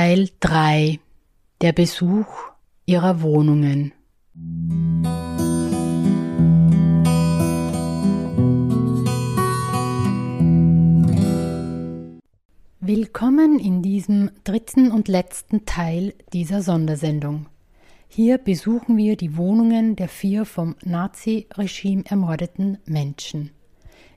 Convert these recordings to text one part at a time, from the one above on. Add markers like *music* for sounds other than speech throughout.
Teil 3 Der Besuch ihrer Wohnungen. Willkommen in diesem dritten und letzten Teil dieser Sondersendung. Hier besuchen wir die Wohnungen der vier vom Nazi-Regime ermordeten Menschen.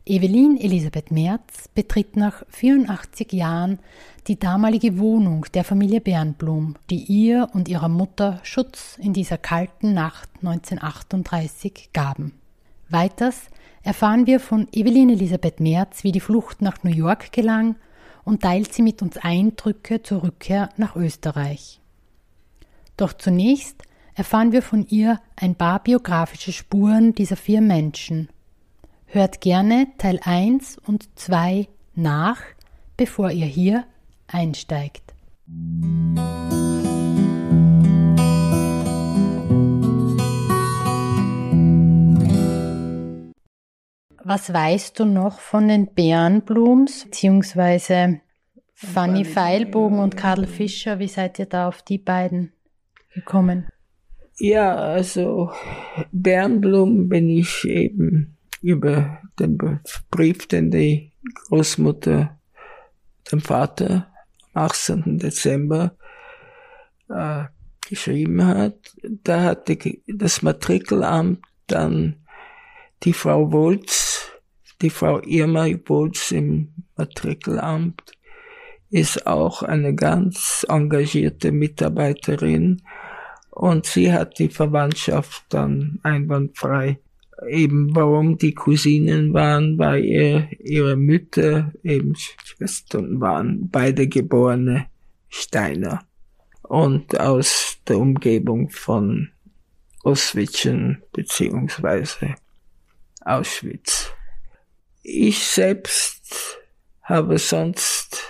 Evelyn Elisabeth Merz betritt nach 84 Jahren die damalige Wohnung der Familie Bernblum, die ihr und ihrer Mutter Schutz in dieser kalten Nacht 1938 gaben. Weiters erfahren wir von Evelyn Elisabeth Merz, wie die Flucht nach New York gelang und teilt sie mit uns Eindrücke zur Rückkehr nach Österreich. Doch zunächst erfahren wir von ihr ein paar biografische Spuren dieser vier Menschen – Hört gerne Teil 1 und 2 nach, bevor ihr hier einsteigt. Was weißt du noch von den Bärenblums, beziehungsweise Fanny Feilbogen und Karl Fischer? Wie seid ihr da auf die beiden gekommen? Ja, also Bärenblum bin ich eben über den Brief, den die Großmutter dem Vater am 18. Dezember äh, geschrieben hat. Da hat die, das Matrikelamt dann die Frau Wolz, die Frau Irma Wolz im Matrikelamt, ist auch eine ganz engagierte Mitarbeiterin und sie hat die Verwandtschaft dann einwandfrei eben warum die Cousinen waren, weil ihr, ihre Mütter eben Schwestern waren, beide geborene Steiner und aus der Umgebung von Oswitschen beziehungsweise Auschwitz. Ich selbst habe sonst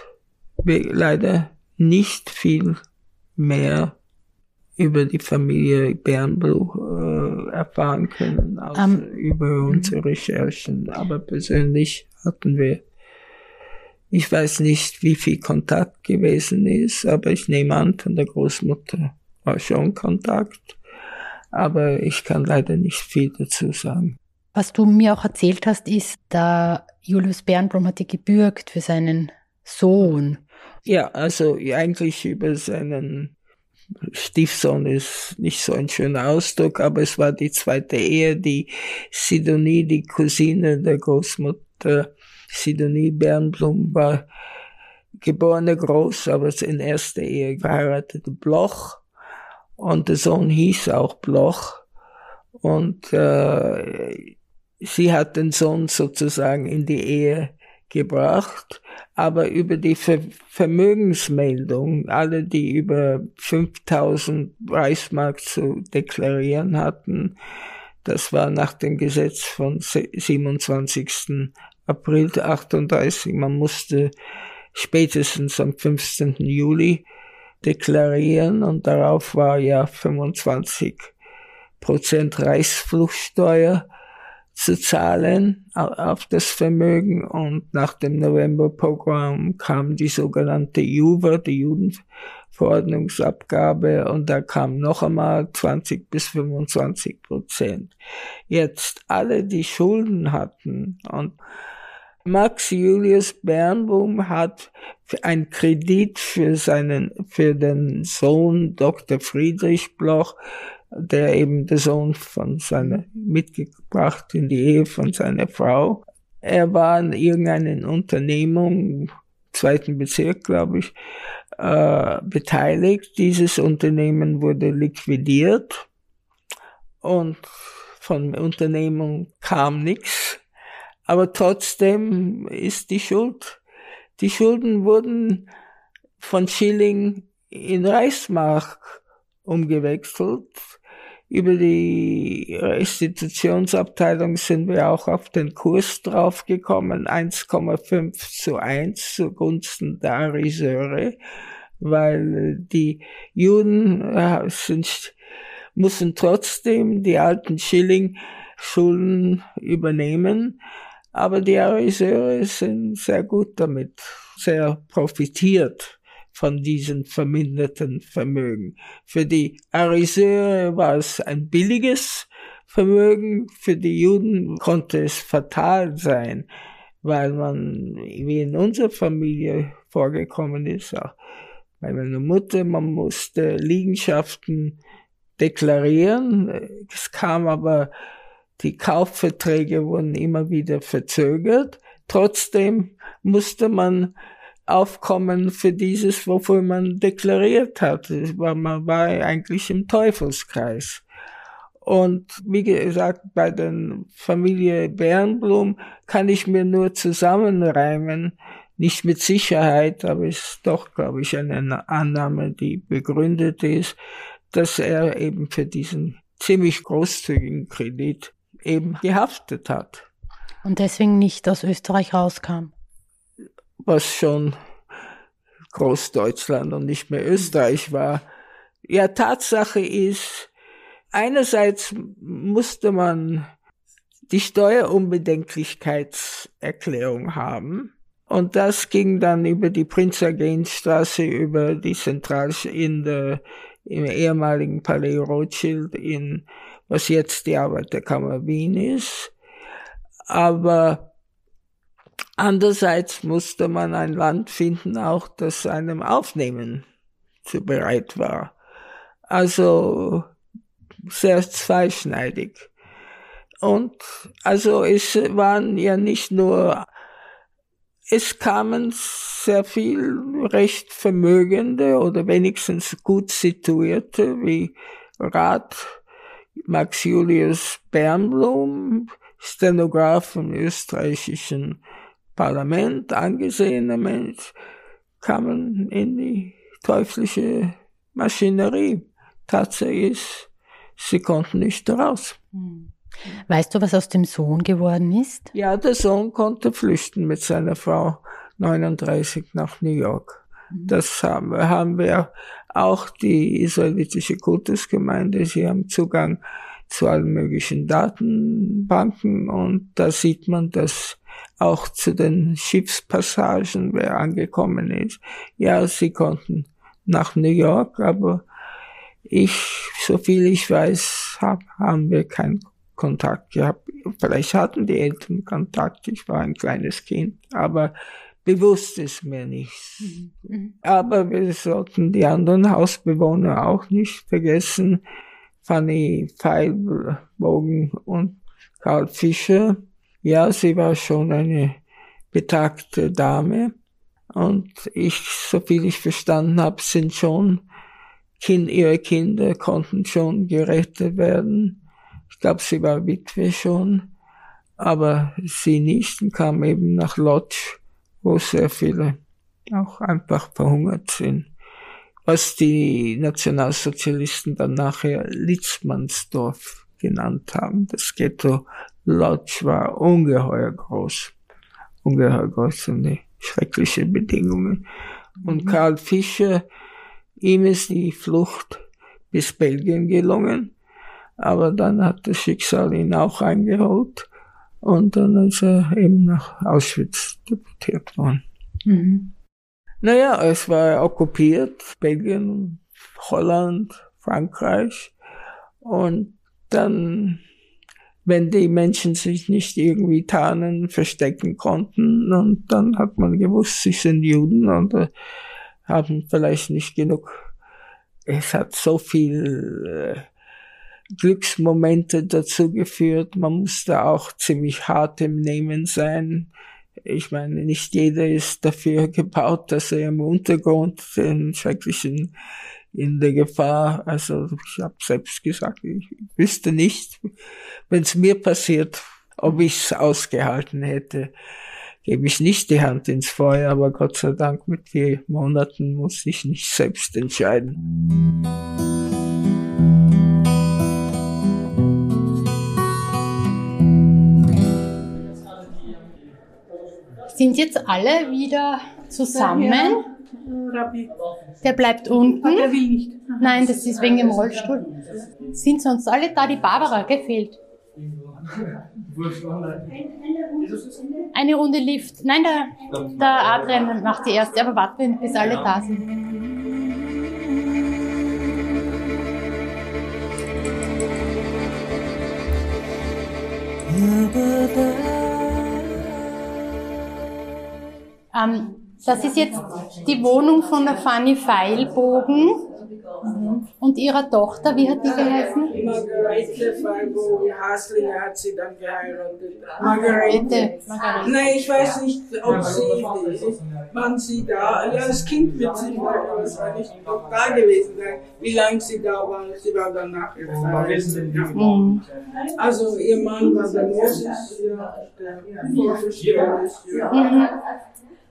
leider nicht viel mehr über die Familie Bernbluch äh, erfahren können, als um, über mhm. unsere Recherchen. Aber persönlich hatten wir, ich weiß nicht, wie viel Kontakt gewesen ist, aber ich nehme an, von der Großmutter war schon Kontakt. Aber ich kann leider nicht viel dazu sagen. Was du mir auch erzählt hast, ist, da Julius Bernblum hatte gebürgt für seinen Sohn. Ja, also eigentlich über seinen Stiefsohn ist nicht so ein schöner Ausdruck, aber es war die zweite Ehe, die Sidonie, die Cousine der Großmutter Sidonie Bernblum war geborene Groß, aber in erster Ehe verheiratete Bloch und der Sohn hieß auch Bloch und äh, sie hat den Sohn sozusagen in die Ehe gebracht aber über die Ver Vermögensmeldung, alle, die über 5000 Reichsmark zu deklarieren hatten, das war nach dem Gesetz von 27. April 38. Man musste spätestens am 15. Juli deklarieren und darauf war ja 25 Prozent Reichsfluchtsteuer zu zahlen auf das Vermögen und nach dem Novemberprogramm kam die sogenannte JUVA, die Judenverordnungsabgabe und da kam noch einmal 20 bis 25 Prozent. Jetzt alle, die Schulden hatten und Max Julius Bernbohm hat ein Kredit für seinen, für den Sohn Dr. Friedrich Bloch der eben der Sohn von seiner, mitgebracht in die Ehe von seiner Frau. Er war in irgendeiner Unternehmung, zweiten Bezirk, glaube ich, äh, beteiligt. Dieses Unternehmen wurde liquidiert und von Unternehmung kam nichts. Aber trotzdem ist die Schuld, die Schulden wurden von Schilling in Reichsmark umgewechselt über die Restitutionsabteilung sind wir auch auf den Kurs draufgekommen, 1,5 zu 1 zugunsten der Ariseure, weil die Juden äh, sind, müssen trotzdem die alten Schilling-Schulden übernehmen, aber die Ariseure sind sehr gut damit, sehr profitiert von diesen verminderten Vermögen. Für die Ariseure war es ein billiges Vermögen, für die Juden konnte es fatal sein, weil man, wie in unserer Familie vorgekommen ist, auch bei meiner Mutter, man musste Liegenschaften deklarieren. Es kam aber, die Kaufverträge wurden immer wieder verzögert. Trotzdem musste man aufkommen für dieses, wofür man deklariert hat. Man war eigentlich im Teufelskreis. Und wie gesagt, bei der Familie Bernblum kann ich mir nur zusammenreimen, nicht mit Sicherheit, aber ist doch, glaube ich, eine Annahme, die begründet ist, dass er eben für diesen ziemlich großzügigen Kredit eben gehaftet hat. Und deswegen nicht aus Österreich rauskam. Was schon Großdeutschland und nicht mehr Österreich war. Ja, Tatsache ist, einerseits musste man die Steuerunbedenklichkeitserklärung haben. Und das ging dann über die Prinzergenstraße, über die Zentral in der, im ehemaligen Palais Rothschild in, was jetzt die Arbeiterkammer Wien ist. Aber andererseits musste man ein Land finden, auch das einem aufnehmen zu bereit war. Also sehr zweischneidig. Und also es waren ja nicht nur, es kamen sehr viel recht Vermögende oder wenigstens gut situierte wie Rat Max Julius Bernblum, Stenograf im österreichischen Parlament, angesehener Mensch, kamen in die teuflische Maschinerie. Tatsache ist, sie konnten nicht raus. Hm. Weißt du, was aus dem Sohn geworden ist? Ja, der Sohn konnte flüchten mit seiner Frau 39 nach New York. Mhm. Das haben wir, haben wir auch die israelitische Kultusgemeinde. Sie haben Zugang zu allen möglichen Datenbanken und da sieht man, dass auch zu den Schiffspassagen, wer angekommen ist. Ja, sie konnten nach New York, aber ich, so viel ich weiß, hab, haben wir keinen Kontakt gehabt. Vielleicht hatten die Eltern Kontakt, ich war ein kleines Kind, aber bewusst ist mir nichts. Mhm. Aber wir sollten die anderen Hausbewohner auch nicht vergessen. Fanny Pfeilbogen und Karl Fischer. Ja, sie war schon eine betagte Dame. Und ich, so viel ich verstanden habe, sind schon kind, ihre Kinder konnten schon gerettet werden. Ich glaube, sie war Witwe schon, aber sie nicht und kam eben nach Lodz, wo sehr viele auch einfach verhungert sind. Was die Nationalsozialisten dann nachher Litzmannsdorf genannt haben. Das Ghetto Lodz war ungeheuer groß. Ungeheuer groß und schreckliche Bedingungen. Und mhm. Karl Fischer, Ihm ist die Flucht bis Belgien gelungen, aber dann hat das Schicksal ihn auch eingeholt und dann ist er eben nach Auschwitz deportiert worden. Mhm. Naja, es war okkupiert, Belgien, Holland, Frankreich und dann wenn die Menschen sich nicht irgendwie tarnen, verstecken konnten. Und dann hat man gewusst, sie sind Juden und äh, haben vielleicht nicht genug. Es hat so viel äh, Glücksmomente dazu geführt. Man musste auch ziemlich hart im Nehmen sein. Ich meine, nicht jeder ist dafür gebaut, dass er im Untergrund den schrecklichen in der Gefahr. Also ich habe selbst gesagt, ich wüsste nicht, wenn es mir passiert, ob ich es ausgehalten hätte gebe ich nicht die Hand ins Feuer, aber Gott sei Dank mit vier Monaten muss ich nicht selbst entscheiden. Sind jetzt alle wieder zusammen? Der bleibt unten. Ah, der will nicht. Nein, das ist wegen dem Rollstuhl. Sind sonst alle da? Die Barbara gefehlt. eine Runde Lift. Nein, der, der Adrian macht die erste, aber warten, bis alle da sind. Ähm, das ist jetzt die Wohnung von der Fanny Feilbogen und ihrer Tochter. Wie hat die geheißen? Margarete Feilbogen Haslinger hat sie dann geheiratet. Margarete. Margarete. Nein, ich weiß nicht, ob sie, wann sie da, ja, das Kind wird sie wahrscheinlich noch da gewesen sein, wie lange sie da war. Sie war dann nachher. Mhm. Also ihr Mann war der Moses, der Vorversteher ist.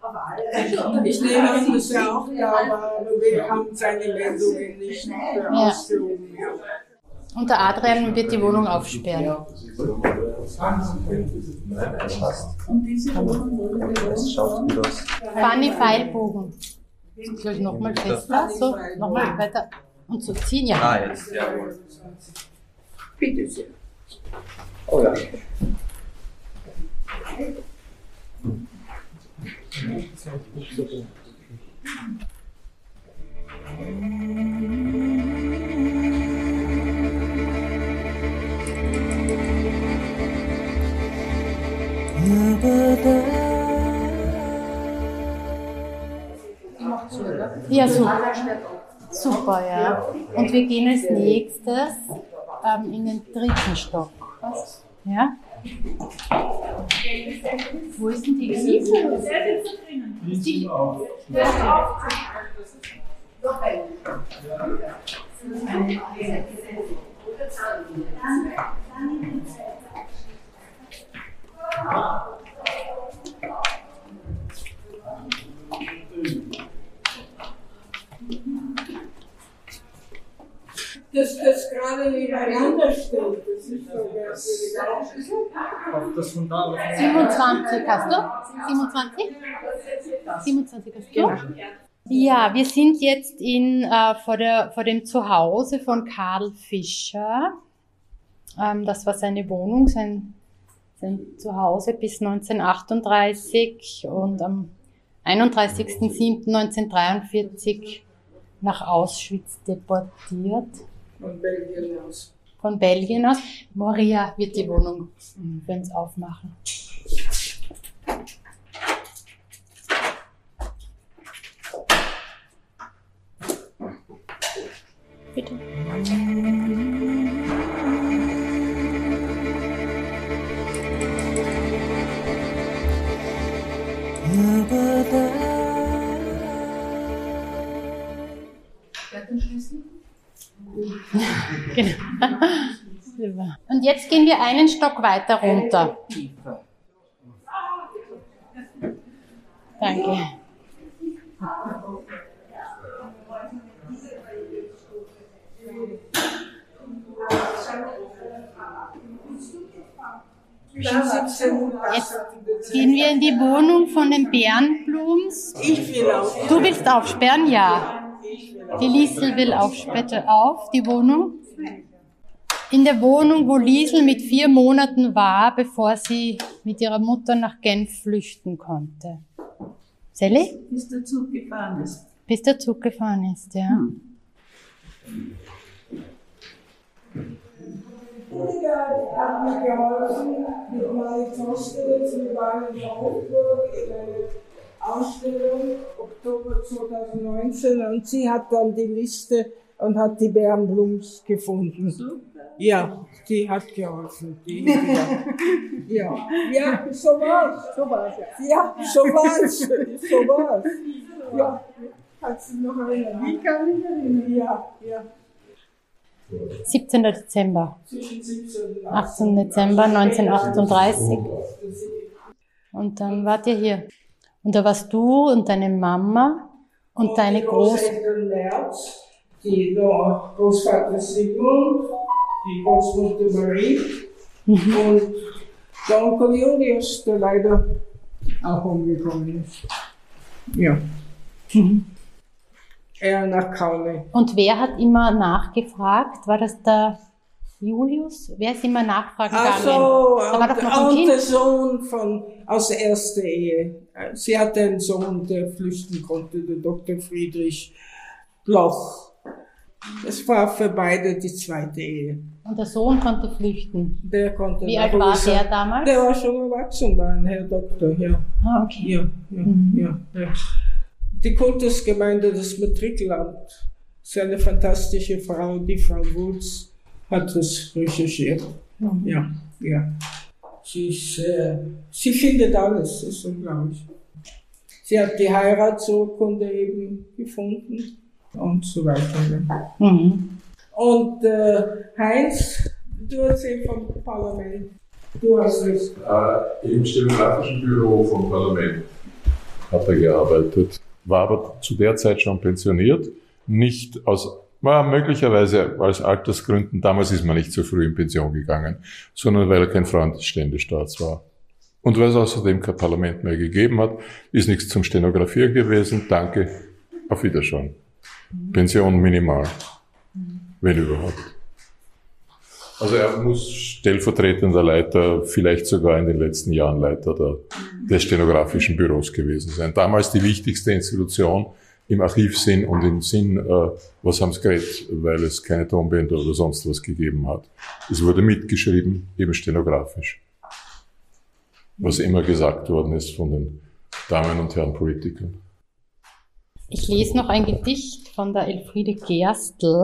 Ja. Ich nehme an, dass er auch da war, aber wir haben seine Meldungen nicht ausgehoben. Ja. Und der Adrian wird die Wohnung aufsperren. Aus. Fanny Feilbogen. Soll ich nochmal fester? So, nochmal weiter. Und so ziehen, ja. Ah, jetzt, jawohl. Bitte sehr. Oh ja. Ja, super. Super, ja. Und wir gehen als nächstes ähm, in den dritten Stock. Ja? Wo ist denn die Liesel? Ist die? Dass das gerade nebeneinander steht, das ist so merkwürdig. Das von da. 27 hast du? 27? 27 hast du? Ja, wir sind jetzt in, äh, vor, der, vor dem Zuhause von Karl Fischer. Ähm, das war seine Wohnung, sein, sein Zuhause bis 1938 und am 31.07.1943 nach Auschwitz deportiert. Von Belgien aus. Von Belgien aus. Moria wird die Wohnung für uns aufmachen. Jetzt gehen wir einen Stock weiter runter. Danke. Zwischen 17 und Jetzt gehen wir in die Wohnung von den Bärenblums. Ich will auch. Du willst aufsperren? Ja. Die Liesel will aufsperren auf, die Wohnung. In der Wohnung, wo Liesel mit vier Monaten war, bevor sie mit ihrer Mutter nach Genf flüchten konnte. Sally? bis der Zug gefahren ist. Bis der Zug gefahren ist, ja. Hildegard hat mir geholfen mit meiner Tochter. Wir waren in Augsburg in einer Ausstellung, Oktober 2019, und sie hat dann die Liste und hat die Bärenblums gefunden. Super. Ja, die hat geholfen. Die, *laughs* ja. ja, so war's. So war's, ja. Ja, so war's. So war's. Ja, kannst du noch erinnern? Ich kann mich erinnern. Ja, ja. 17. Dezember, Zwischen 17 und 18. Dezember 1938. Und dann wart ihr hier. Und da warst du und deine Mama und deine Groß... Großeltern Merz, die Großvater Sigmund, die Großmutter Marie und der Onkel Julius, der leider auch umgekommen ist. Ja. Er nach Kaule. Und wer hat immer nachgefragt? War das der Julius? Wer ist immer nachfragen Ach gegangen? so, Da war doch noch ein und, und Kind. der Sohn von, aus der ersten Ehe. Sie hatte einen Sohn, der flüchten konnte, der Dr. Friedrich Bloch. Das war für beide die zweite Ehe. Und der Sohn konnte flüchten. Der konnte Wie alt war der damals? Der war schon erwachsen, war ein Herr Doktor, ja. Ah, okay. Ja, ja, ja, ja. Die Kultusgemeinde des Matrikelamt, seine fantastische Frau, die Frau Wulz, hat das recherchiert. Ja, ja. Sie, ist, äh, sie findet alles, ist unglaublich. Sie hat die Heiratsurkunde eben gefunden und so weiter. Mhm. Und äh, Heinz, du erzählst vom Parlament. Du hast es. Äh, Im stenografischen Büro vom Parlament hat er gearbeitet, war aber zu der Zeit schon pensioniert, nicht aus, war möglicherweise aus Altersgründen, damals ist man nicht so früh in Pension gegangen, sondern weil er kein Freund des Ständestaats war. Und weil es außerdem kein Parlament mehr gegeben hat, ist nichts zum Stenografieren gewesen. Danke, auf Wiederschauen. Pension minimal, wenn überhaupt. Also er muss stellvertretender Leiter, vielleicht sogar in den letzten Jahren Leiter der, des stenografischen Büros gewesen sein. Damals die wichtigste Institution im Archivsinn und im Sinn, äh, was haben's geredet, weil es keine Tonbänder oder sonst was gegeben hat. Es wurde mitgeschrieben, eben stenografisch. Was immer gesagt worden ist von den Damen und Herren Politikern. Ich lese noch ein Gedicht von der Elfriede Gerstl.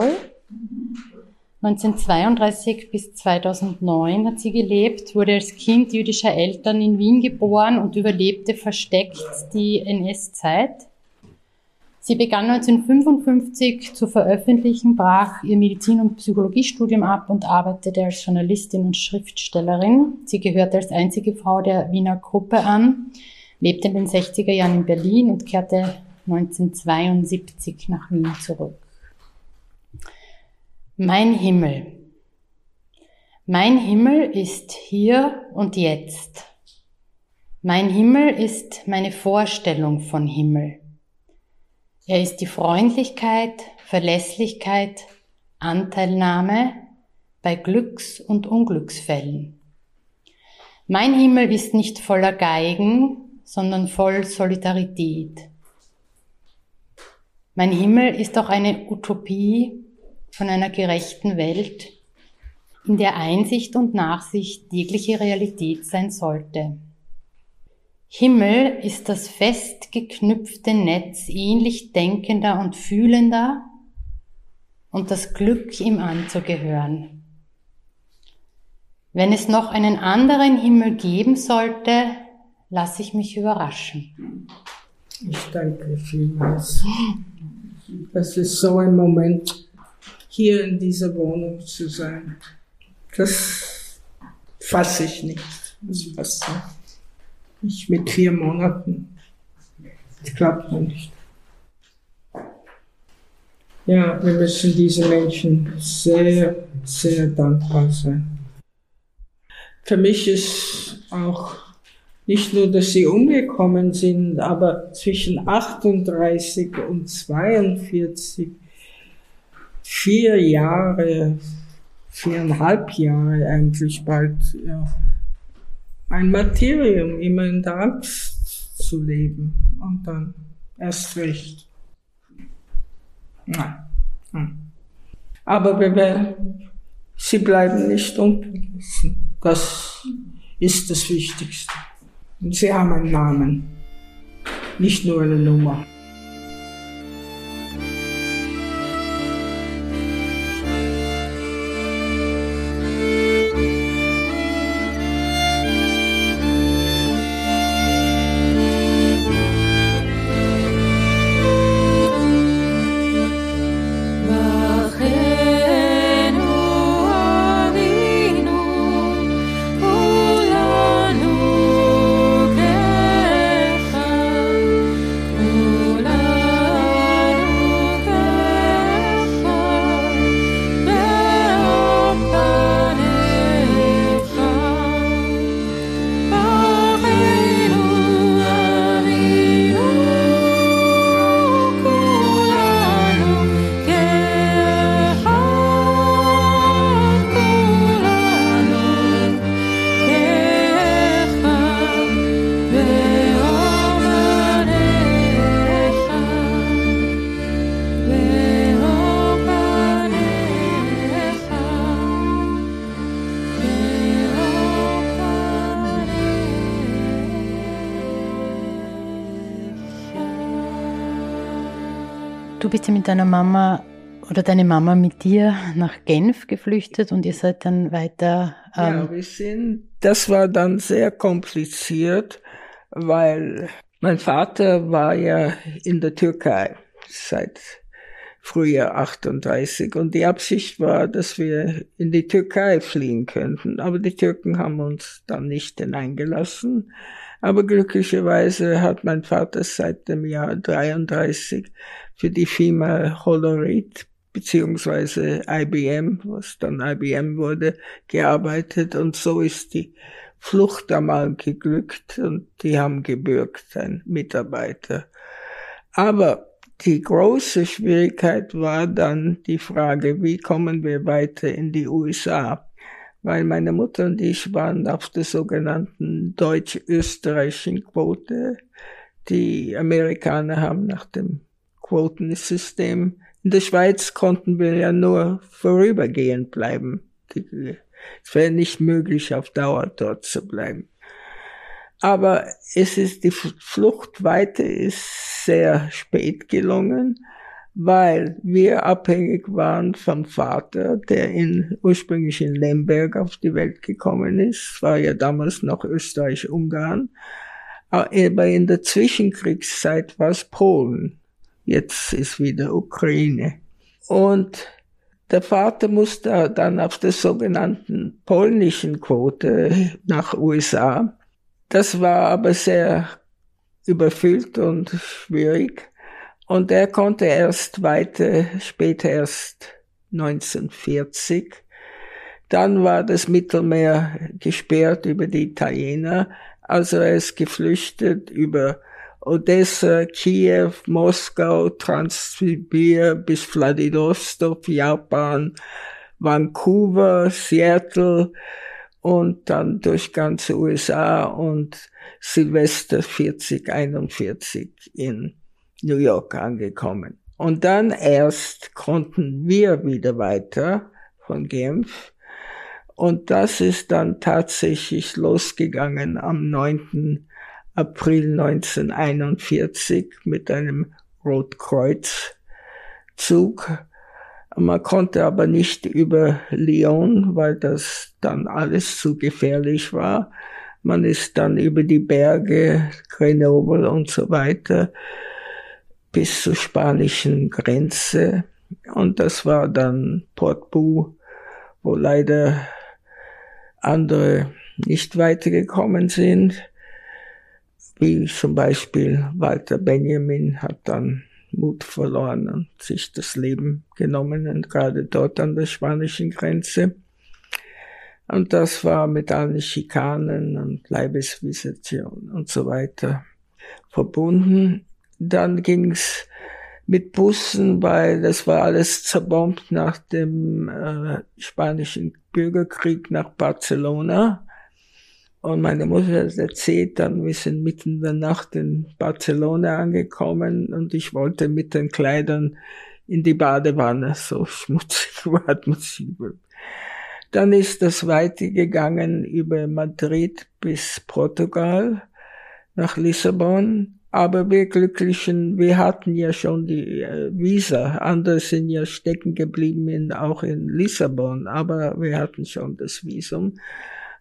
1932 bis 2009 hat sie gelebt, wurde als Kind jüdischer Eltern in Wien geboren und überlebte versteckt die NS-Zeit. Sie begann 1955 zu veröffentlichen, brach ihr Medizin- und Psychologiestudium ab und arbeitete als Journalistin und Schriftstellerin. Sie gehörte als einzige Frau der Wiener Gruppe an, lebte in den 60er Jahren in Berlin und kehrte 1972 nach Wien zurück. Mein Himmel. Mein Himmel ist hier und jetzt. Mein Himmel ist meine Vorstellung von Himmel. Er ist die Freundlichkeit, Verlässlichkeit, Anteilnahme bei Glücks- und Unglücksfällen. Mein Himmel ist nicht voller Geigen, sondern voll Solidarität. Mein Himmel ist auch eine Utopie von einer gerechten Welt, in der Einsicht und Nachsicht jegliche Realität sein sollte. Himmel ist das fest geknüpfte Netz ähnlich denkender und fühlender und das Glück, ihm anzugehören. Wenn es noch einen anderen Himmel geben sollte, lasse ich mich überraschen. Ich danke vielmals. Das ist so ein Moment, hier in dieser Wohnung zu sein. Das fasse ich nicht. Das fasse ich mit vier Monaten. Das klappt mir nicht. Ja, wir müssen diesen Menschen sehr, sehr dankbar sein. Für mich ist auch nicht nur, dass sie umgekommen sind, aber zwischen 38 und 42, vier Jahre, viereinhalb Jahre eigentlich bald, ja, ein Martyrium, immer in der Angst zu leben und dann erst recht. Nein. Hm. Aber wir sie bleiben nicht unvergessen. Das ist das Wichtigste. Und sie haben einen Namen, nicht nur eine Nummer. Du bist ja mit deiner Mama oder deine Mama mit dir nach Genf geflüchtet und ihr seid dann weiter. Ähm ja, wir sind, das war dann sehr kompliziert, weil mein Vater war ja in der Türkei seit Frühjahr 38 und die Absicht war, dass wir in die Türkei fliehen könnten, aber die Türken haben uns dann nicht hineingelassen. Aber glücklicherweise hat mein Vater seit dem Jahr 33 für die Firma Holorit beziehungsweise IBM, was dann IBM wurde, gearbeitet und so ist die Flucht einmal geglückt und die haben gebürgt, ein Mitarbeiter. Aber die große Schwierigkeit war dann die Frage, wie kommen wir weiter in die USA? Weil meine Mutter und ich waren auf der sogenannten deutsch-österreichischen Quote. Die Amerikaner haben nach dem Quotensystem in der Schweiz konnten wir ja nur vorübergehend bleiben. Es wäre nicht möglich, auf Dauer dort zu bleiben. Aber es ist, die Flucht weiter ist sehr spät gelungen, weil wir abhängig waren vom Vater, der in, ursprünglich in Lemberg auf die Welt gekommen ist. war ja damals noch Österreich-Ungarn. Aber in der Zwischenkriegszeit war es Polen. Jetzt ist wieder Ukraine. Und der Vater musste dann auf der sogenannten polnischen Quote nach USA. Das war aber sehr überfüllt und schwierig. Und er konnte erst weiter, später erst 1940. Dann war das Mittelmeer gesperrt über die Italiener. Also er ist geflüchtet über Odessa, Kiew, Moskau, Transsibir bis Vladivostok, Japan, Vancouver, Seattle und dann durch ganze USA und Silvester 40, 41 in New York angekommen. Und dann erst konnten wir wieder weiter von Genf. Und das ist dann tatsächlich losgegangen am 9. April 1941 mit einem Rotkreuz-Zug. Man konnte aber nicht über Lyon, weil das dann alles zu gefährlich war. Man ist dann über die Berge, Grenoble und so weiter bis zur spanischen Grenze. Und das war dann Portbou, wo leider andere nicht weitergekommen sind wie zum Beispiel Walter Benjamin hat dann Mut verloren und sich das Leben genommen und gerade dort an der spanischen Grenze. Und das war mit allen Schikanen und Leibesvisitation und so weiter verbunden. Dann ging's mit Bussen, weil das war alles zerbombt nach dem äh, spanischen Bürgerkrieg nach Barcelona. Und meine Mutter hat erzählt, dann wir sind mitten in der Nacht in Barcelona angekommen und ich wollte mit den Kleidern in die Badewanne, so *laughs* schmutzig war Atmosphäre. Dann ist das weitergegangen über Madrid bis Portugal nach Lissabon. Aber wir Glücklichen, wir hatten ja schon die äh, Visa. Andere sind ja stecken geblieben, in, auch in Lissabon. Aber wir hatten schon das Visum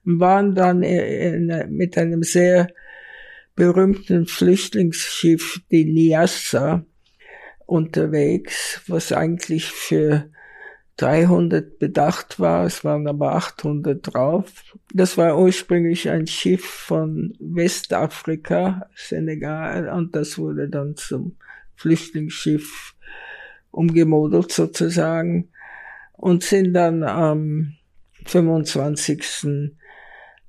waren dann in, mit einem sehr berühmten Flüchtlingsschiff, die Niassa, unterwegs, was eigentlich für 300 bedacht war, es waren aber 800 drauf. Das war ursprünglich ein Schiff von Westafrika, Senegal, und das wurde dann zum Flüchtlingsschiff umgemodelt sozusagen und sind dann am 25.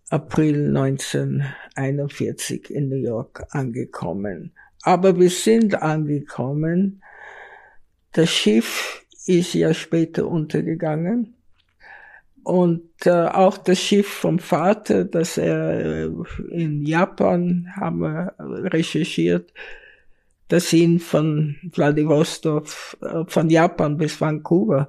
April 1941 in New York angekommen. Aber wir sind angekommen. Das Schiff ist ja später untergegangen. Und äh, auch das Schiff vom Vater, das er äh, in Japan haben wir recherchiert, das ihn von Vladivostok, äh, von Japan bis Vancouver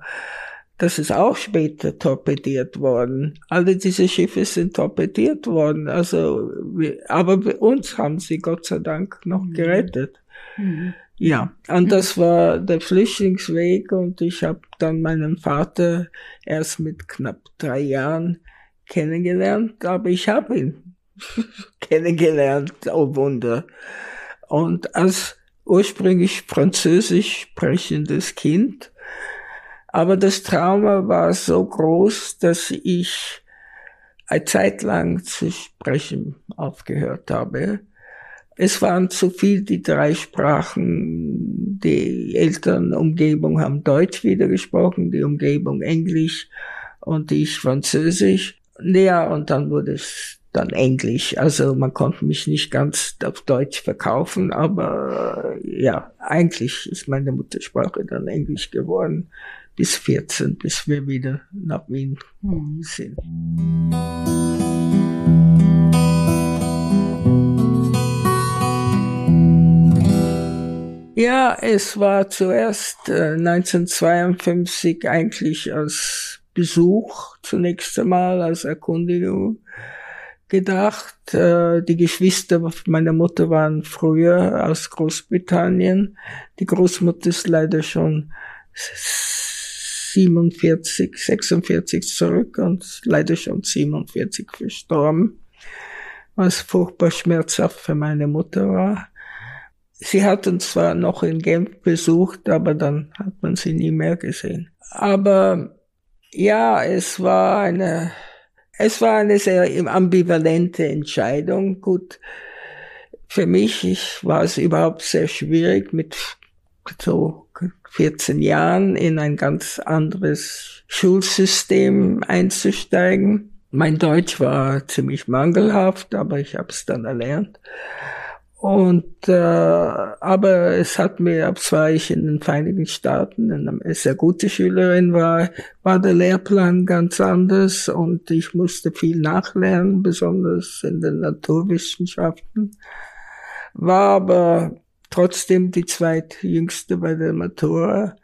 das ist auch später torpediert worden. Alle diese Schiffe sind torpediert worden. Also, wir, aber bei uns haben sie Gott sei Dank noch mhm. gerettet. Mhm. Ja, und das war der Flüchtlingsweg und ich habe dann meinen Vater erst mit knapp drei Jahren kennengelernt, aber ich habe ihn *laughs* kennengelernt, oh Wunder. Und als ursprünglich französisch sprechendes Kind, aber das Trauma war so groß, dass ich eine Zeit lang zu sprechen aufgehört habe. Es waren zu viel die drei Sprachen. Die Eltern Umgebung haben Deutsch wieder gesprochen, die Umgebung Englisch und ich Französisch. Ja, und dann wurde es dann Englisch. Also man konnte mich nicht ganz auf Deutsch verkaufen, aber ja, eigentlich ist meine Muttersprache dann Englisch geworden bis 14, bis wir wieder nach Wien mhm. sind. Ja, es war zuerst äh, 1952 eigentlich als Besuch zunächst einmal, als Erkundigung gedacht. Äh, die Geschwister meiner Mutter waren früher aus Großbritannien. Die Großmutter ist leider schon 47, 46 zurück und leider schon 47 verstorben, was furchtbar schmerzhaft für meine Mutter war. Sie hat uns zwar noch in Genf besucht, aber dann hat man sie nie mehr gesehen. Aber ja, es war eine, es war eine sehr ambivalente Entscheidung. Gut, für mich ich, war es überhaupt sehr schwierig, mit so 14 Jahren in ein ganz anderes Schulsystem einzusteigen. Mein Deutsch war ziemlich mangelhaft, aber ich habe es dann erlernt. Und äh, aber es hat mir, zwar ich in den Vereinigten Staaten eine sehr gute Schülerin war, war der Lehrplan ganz anders und ich musste viel nachlernen, besonders in den Naturwissenschaften. War aber trotzdem die zweitjüngste bei der Matura.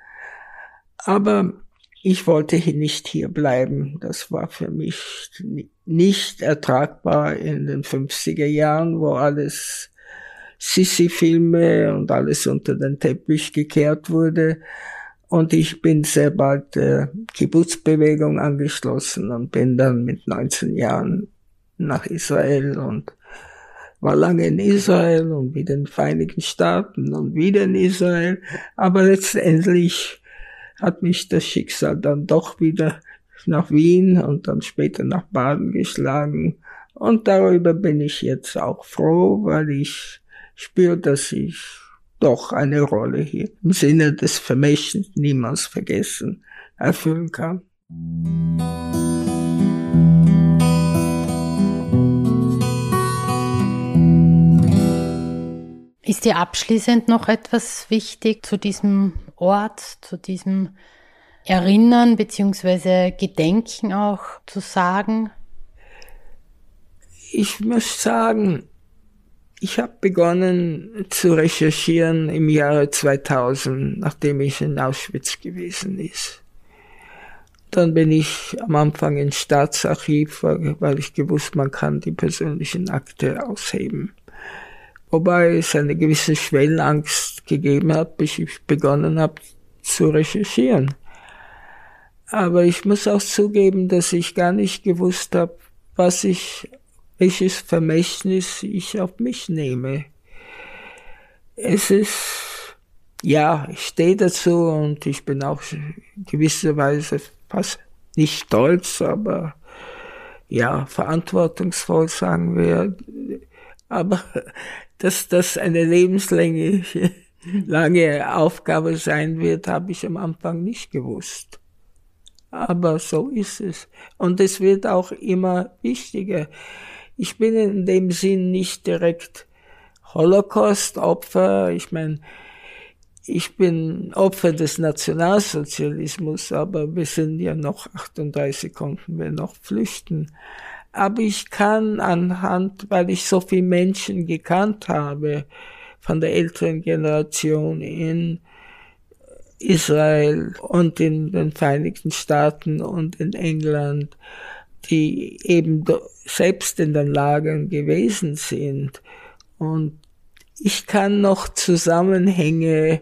Aber ich wollte hier nicht hier bleiben. Das war für mich nicht ertragbar in den 50er Jahren, wo alles Sissi-Filme und alles unter den Teppich gekehrt wurde. Und ich bin sehr bald der Kibbutz-Bewegung angeschlossen und bin dann mit 19 Jahren nach Israel und war lange in Israel und wieder in den Vereinigten Staaten und wieder in Israel. Aber letztendlich hat mich das Schicksal dann doch wieder nach Wien und dann später nach Baden geschlagen. Und darüber bin ich jetzt auch froh, weil ich spürt, dass ich doch eine Rolle hier im Sinne des Vermächtnis niemals vergessen erfüllen kann. Ist dir abschließend noch etwas wichtig zu diesem Ort, zu diesem Erinnern bzw. Gedenken auch zu sagen? Ich muss sagen, ich habe begonnen zu recherchieren im Jahre 2000, nachdem ich in Auschwitz gewesen ist. Dann bin ich am Anfang ins Staatsarchiv, weil ich gewusst, man kann die persönlichen Akte ausheben. Wobei es eine gewisse Schwellenangst gegeben hat, bis ich begonnen habe zu recherchieren. Aber ich muss auch zugeben, dass ich gar nicht gewusst habe, was ich welches Vermächtnis ich auf mich nehme. Es ist, ja, ich stehe dazu und ich bin auch gewisserweise fast nicht stolz, aber ja, verantwortungsvoll, sagen wir. Aber dass das eine lebenslängliche lange Aufgabe sein wird, habe ich am Anfang nicht gewusst. Aber so ist es. Und es wird auch immer wichtiger. Ich bin in dem Sinn nicht direkt Holocaust-Opfer. Ich meine, ich bin Opfer des Nationalsozialismus, aber wir sind ja noch 38, konnten wir noch flüchten. Aber ich kann anhand, weil ich so viele Menschen gekannt habe, von der älteren Generation in Israel und in den Vereinigten Staaten und in England, die eben selbst in den Lagern gewesen sind. Und ich kann noch Zusammenhänge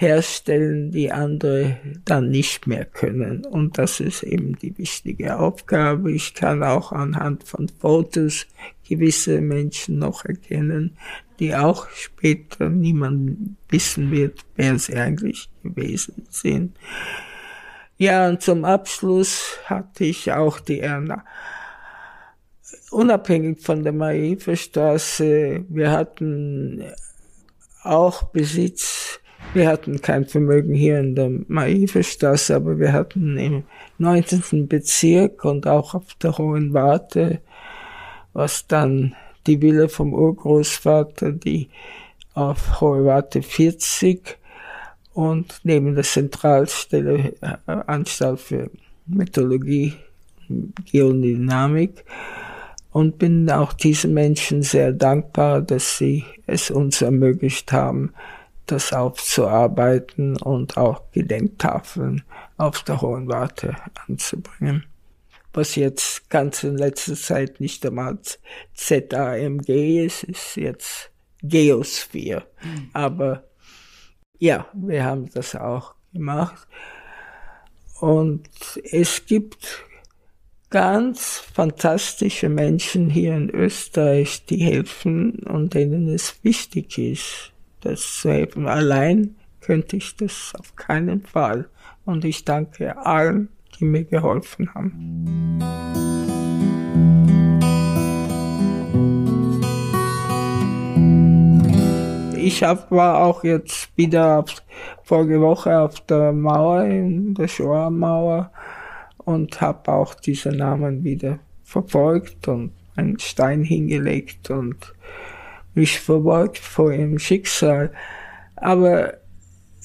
herstellen, die andere dann nicht mehr können. Und das ist eben die wichtige Aufgabe. Ich kann auch anhand von Fotos gewisse Menschen noch erkennen, die auch später niemand wissen wird, wer sie eigentlich gewesen sind. Ja, und zum Abschluss hatte ich auch die Erna. Unabhängig von der Maiferstraße, wir hatten auch Besitz wir hatten kein Vermögen hier in der Maiferstraße, aber wir hatten im 19. Bezirk und auch auf der Hohen Warte, was dann die Villa vom Urgroßvater, die auf Hohe Warte 40 und neben der Zentralstelle äh, Anstalt für Methodologie, Geodynamik und bin auch diesen Menschen sehr dankbar, dass sie es uns ermöglicht haben, das aufzuarbeiten und auch Gedenktafeln auf der Hohen Warte anzubringen. Was jetzt ganz in letzter Zeit nicht einmal ZAMG ist, ist jetzt Geosphere. Mhm. Aber ja, wir haben das auch gemacht. Und es gibt ganz fantastische Menschen hier in Österreich, die helfen und denen es wichtig ist, das helfen. Allein könnte ich das auf keinen Fall. Und ich danke allen, die mir geholfen haben. Ich hab, war auch jetzt wieder auf, vorige Woche auf der Mauer, in der Shoah-Mauer und habe auch diese Namen wieder verfolgt und einen Stein hingelegt und mich verbeugt vor ihrem Schicksal. Aber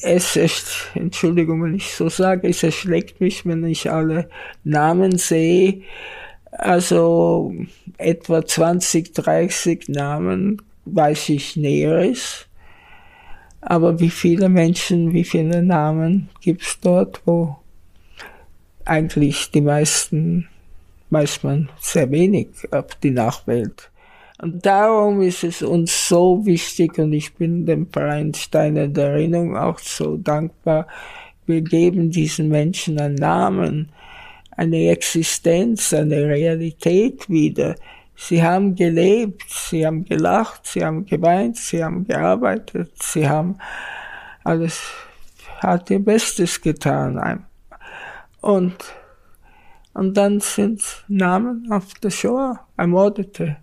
es ist, Entschuldigung, wenn ich so sage, es erschlägt mich, wenn ich alle Namen sehe. Also etwa 20, 30 Namen weiß ich Näheres. Aber wie viele Menschen, wie viele Namen gibt's dort, wo eigentlich die meisten weiß man sehr wenig auf die Nachwelt. Und darum ist es uns so wichtig und ich bin dem Verein Steine der Erinnerung auch so dankbar. Wir geben diesen Menschen einen Namen, eine Existenz, eine Realität wieder. Sie haben gelebt, sie haben gelacht, sie haben geweint, sie haben gearbeitet, sie haben alles, hat ihr Bestes getan. Und, und dann sind Namen auf der Shore, Ermordete